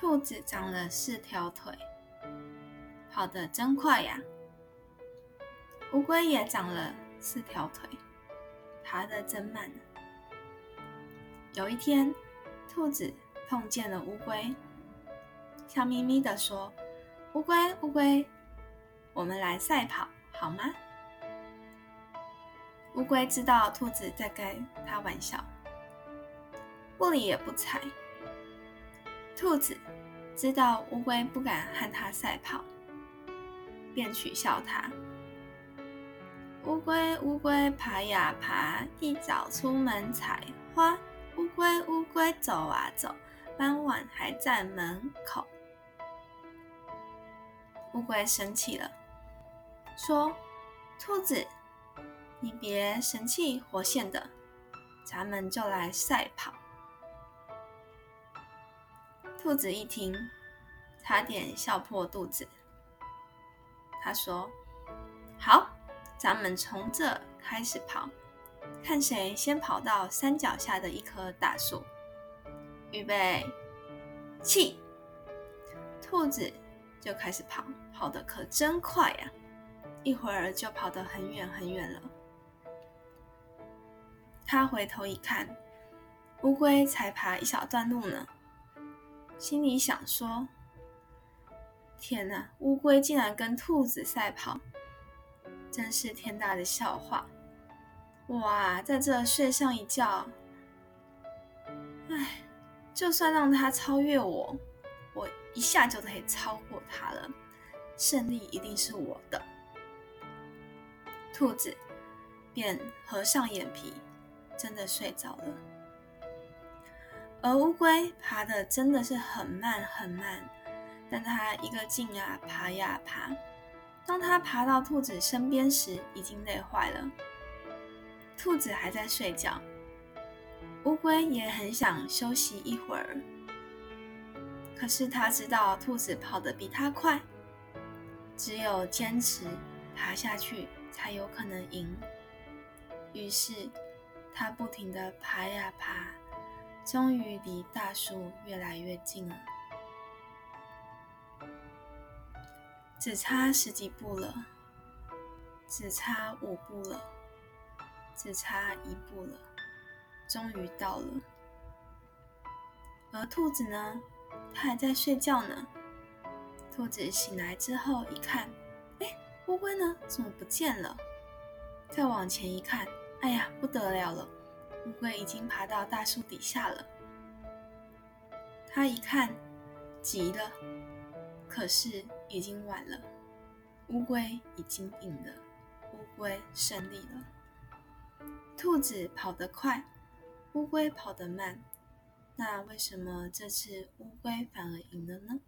兔子长了四条腿，跑得真快呀。乌龟也长了四条腿，爬得真慢。有一天，兔子碰见了乌龟，笑眯眯地说：“乌龟，乌龟，我们来赛跑好吗？”乌龟知道兔子在开它玩笑，不理也不睬。兔子知道乌龟不敢和它赛跑，便取笑它。乌龟，乌龟，爬呀爬，一早出门采花。乌龟，乌龟，走啊走，傍晚还在门口。乌龟生气了，说：“兔子，你别神气活现的，咱们就来赛跑。”兔子一听，差点笑破肚子。他说：“好。”咱们从这开始跑，看谁先跑到山脚下的一棵大树。预备，起！兔子就开始跑，跑得可真快呀！一会儿就跑得很远很远了。他回头一看，乌龟才爬一小段路呢，心里想说：“天哪，乌龟竟然跟兔子赛跑！”真是天大的笑话！哇，在这睡上一觉，唉，就算让它超越我，我一下就可以超过它了，胜利一定是我的。兔子便合上眼皮，真的睡着了。而乌龟爬的真的是很慢很慢，但它一个劲啊，爬呀爬。当它爬到兔子身边时，已经累坏了。兔子还在睡觉，乌龟也很想休息一会儿。可是它知道兔子跑得比它快，只有坚持爬下去才有可能赢。于是它不停地爬呀爬，终于离大树越来越近了。只差十几步了，只差五步了，只差一步了，终于到了。而兔子呢？它还在睡觉呢。兔子醒来之后一看，哎，乌龟呢？怎么不见了？再往前一看，哎呀，不得了了！乌龟已经爬到大树底下了。它一看，急了。可是已经晚了，乌龟已经赢了，乌龟胜利了。兔子跑得快，乌龟跑得慢，那为什么这次乌龟反而赢了呢？